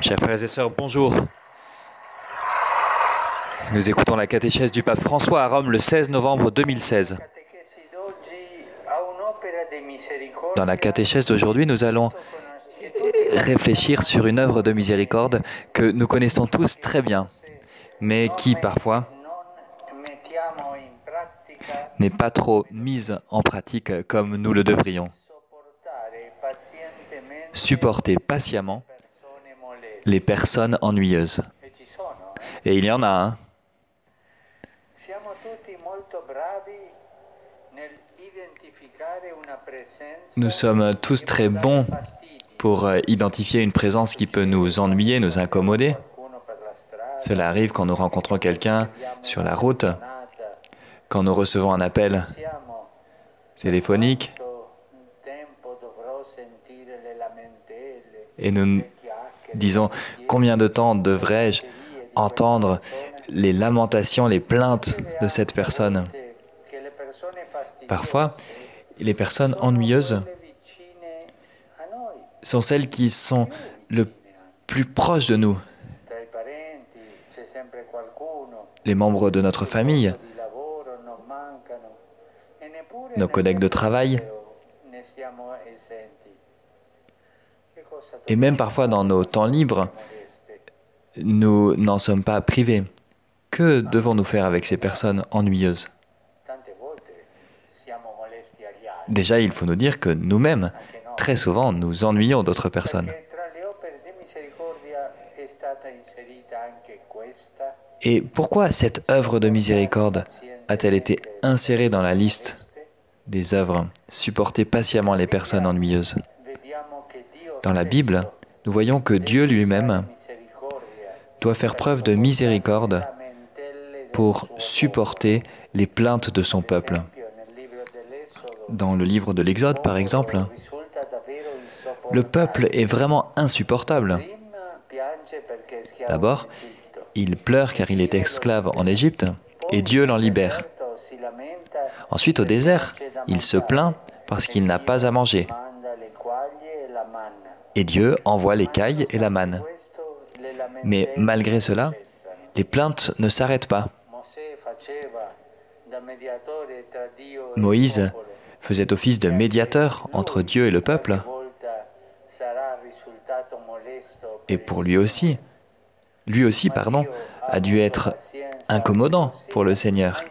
Chers frères et sœurs, bonjour. Nous écoutons la catéchèse du pape François à Rome le 16 novembre 2016. Catechesi d'oggi a un'opera di misericordia Dans la catéchèse d'aujourd'hui, nous allons réfléchir sur une œuvre de miséricorde que nous connaissons tous très bien, mais qui parfois n'est pas trop mise en pratique comme nous le devrions. Supporter patiemment les personnes ennuyeuses. Et il y en a un. Nous sommes tous très bons pour euh, identifier une présence qui peut nous ennuyer, nous incommoder. Cela arrive quand nous rencontrons quelqu'un sur la route, quand nous recevons un appel téléphonique et nous disons combien de temps devrais-je entendre les lamentations, les plaintes de cette personne? Parfois, les personnes ennuyeuses sont celles qui sont le plus proches de nous, les membres de notre famille, e nos collègues de travail, et même parfois dans nos temps libres, nous n'en sommes pas privés. Que devons-nous faire avec ces personnes ennuyeuses? Déjà, il faut nous dire que nous-mêmes, très souvent, nous ennuyons d'autres personnes. Et pourquoi cette œuvre de miséricorde a-t-elle été insérée dans la liste? Des œuvres Supporter patiemment les personnes ennuyeuses. Dans la Bible, nous voyons que Dieu lui-même doit faire preuve de miséricorde pour supporter les plaintes de son peuple. Dans le livre de l'Exode, par exemple, le peuple est vraiment insupportable. D'abord, il pleure car il est esclave en Égypte et Dieu l'en libère. Ensuite, au désert, il se plaint parce qu'il n'a pas à manger et Dieu envoie l'écaille et la manne. Mais malgré cela, les plaintes ne s'arrêtent pas. Moïse faisait office de médiateur entre Dieu et le peuple, et pour lui aussi, lui aussi, pardon, a dû être incommodant pour le Seigneur.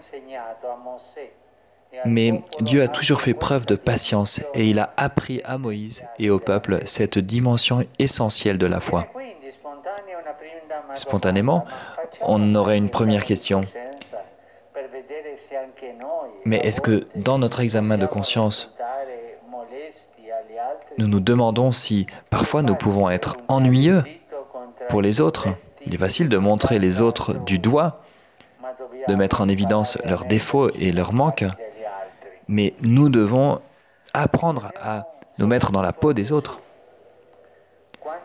Mais Dieu a toujours fait preuve de patience et il a appris à Moïse et au peuple cette dimension essentielle de la foi. Spontanément, on aurait une première question. Mais est-ce que dans notre examen de conscience, nous nous demandons si parfois nous pouvons être ennuyeux pour les autres? Il est facile de montrer les autres du doigt, de mettre en évidence leurs défauts et leurs manques, mais nous devons apprendre à nous mettre dans la peau des autres.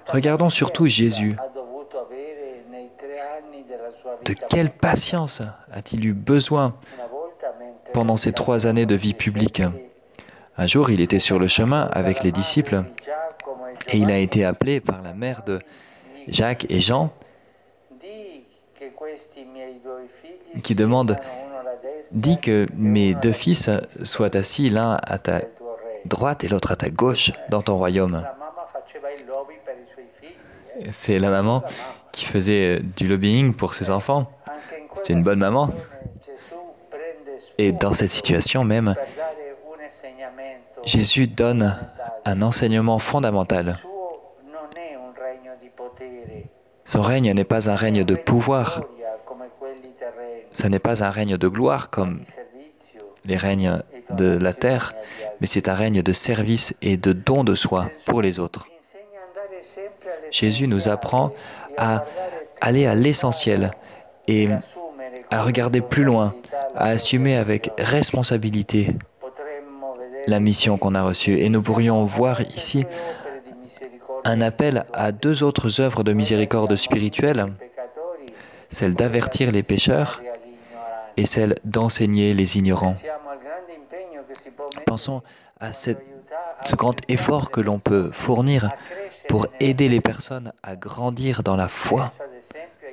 Regardons surtout Jésus. De quelle patience a-t-il eu besoin pendant ces trois années de vie publique? Un jour, il était sur le chemin avec les disciples et il a été appelé par la mère de Jacques et Jean qui demande Dis que mes deux fils soient assis l'un à ta droite et l'autre à ta gauche dans ton royaume. C'est la maman qui faisait du lobbying pour ses enfants. C'était une bonne maman. Et dans cette situation même, Jésus donne un enseignement fondamental. Son règne n'est pas un règne de pouvoir, ça n'est pas un règne de gloire comme les règnes de la terre, mais c'est un règne de service et de don de soi pour les autres. Jésus nous apprend à aller à l'essentiel et à regarder plus loin, à assumer avec responsabilité la mission qu'on a reçue. Et nous pourrions voir ici un appel à deux autres œuvres de miséricorde spirituelle, celle d'avertir les pécheurs et celle d'enseigner les ignorants. Pensons à, cette, ce grand effort que l'on peut fournir pour aider les personnes à grandir dans la foi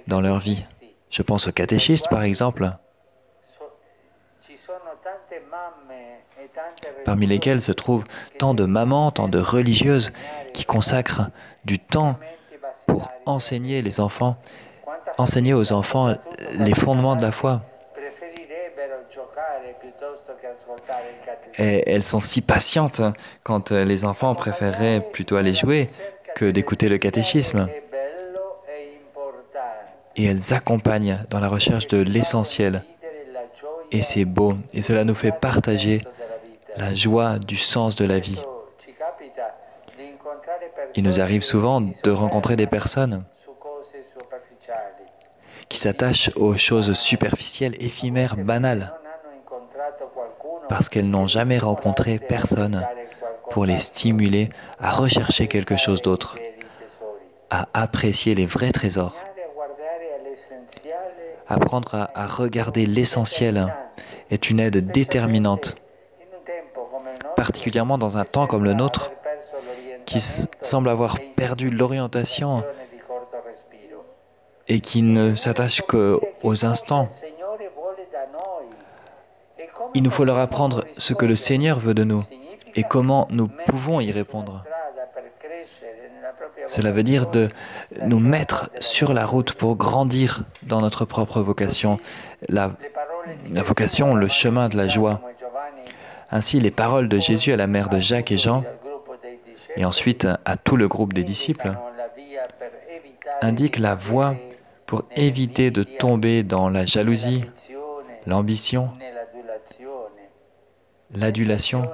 dans leur vie. Je pense aux catéchistes, par exemple, parmi lesquels se trouvent tant de mamans, tant de religieuses qui consacrent du temps pour enseigner les enfants, enseigner aux enfants les fondements de la foi? Et elles sont si patientes quand les enfants préféreraient plutôt aller jouer que d'écouter le catéchisme. Et elles accompagnent dans la recherche de l'essentiel. Et c'est beau. Et cela nous fait partager la joie du sens de la vie. Il nous arrive souvent de rencontrer des personnes qui s'attachent aux choses superficielles, éphémères, banales, parce qu'elles n'ont jamais rencontré personne pour les stimuler à rechercher quelque chose d'autre, à apprécier les vrais trésors. Apprendre à, regarder l'essentiel est une aide déterminante, particulièrement dans un temps comme le nôtre, qui semble avoir perdu l'orientation et qui ne s'attache qu'aux instants. Il nous faut leur apprendre ce que le Seigneur veut de nous et comment nous pouvons y répondre. Cela veut dire de nous mettre sur la route pour grandir dans notre propre vocation, la, vocation, le chemin de la joie. Ainsi, les paroles de Jésus à la mère de Jacques et Jean et ensuite à tout le groupe des disciples, indique la voie pour éviter de tomber dans la jalousie, l'ambition, l'adulation.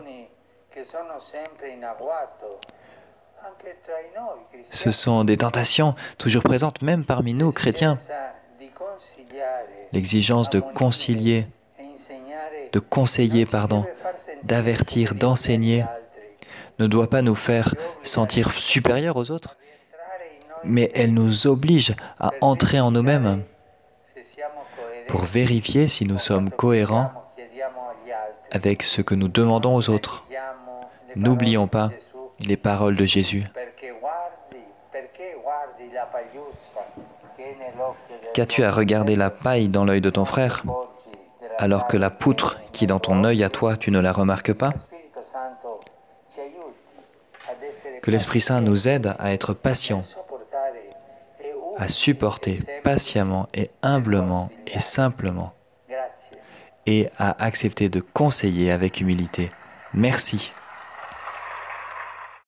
Ce sont des tentations toujours présentes même parmi nous, chrétiens. L'exigence de concilier, de conseiller, pardon, d'avertir, d'enseigner ne doit pas nous faire sentir supérieurs aux autres, mais elle nous oblige à entrer en nous-mêmes pour vérifier si nous sommes cohérents avec ce que nous demandons aux autres. N'oublions pas les paroles de Jésus. Qu'as-tu à regarder la paille dans l'œil de ton frère alors que la poutre qui est dans ton œil à toi, tu ne la remarques pas? Que l'Esprit Saint nous aide à être patients, à supporter patiemment et humblement et simplement, et à accepter de conseiller avec humilité. Merci.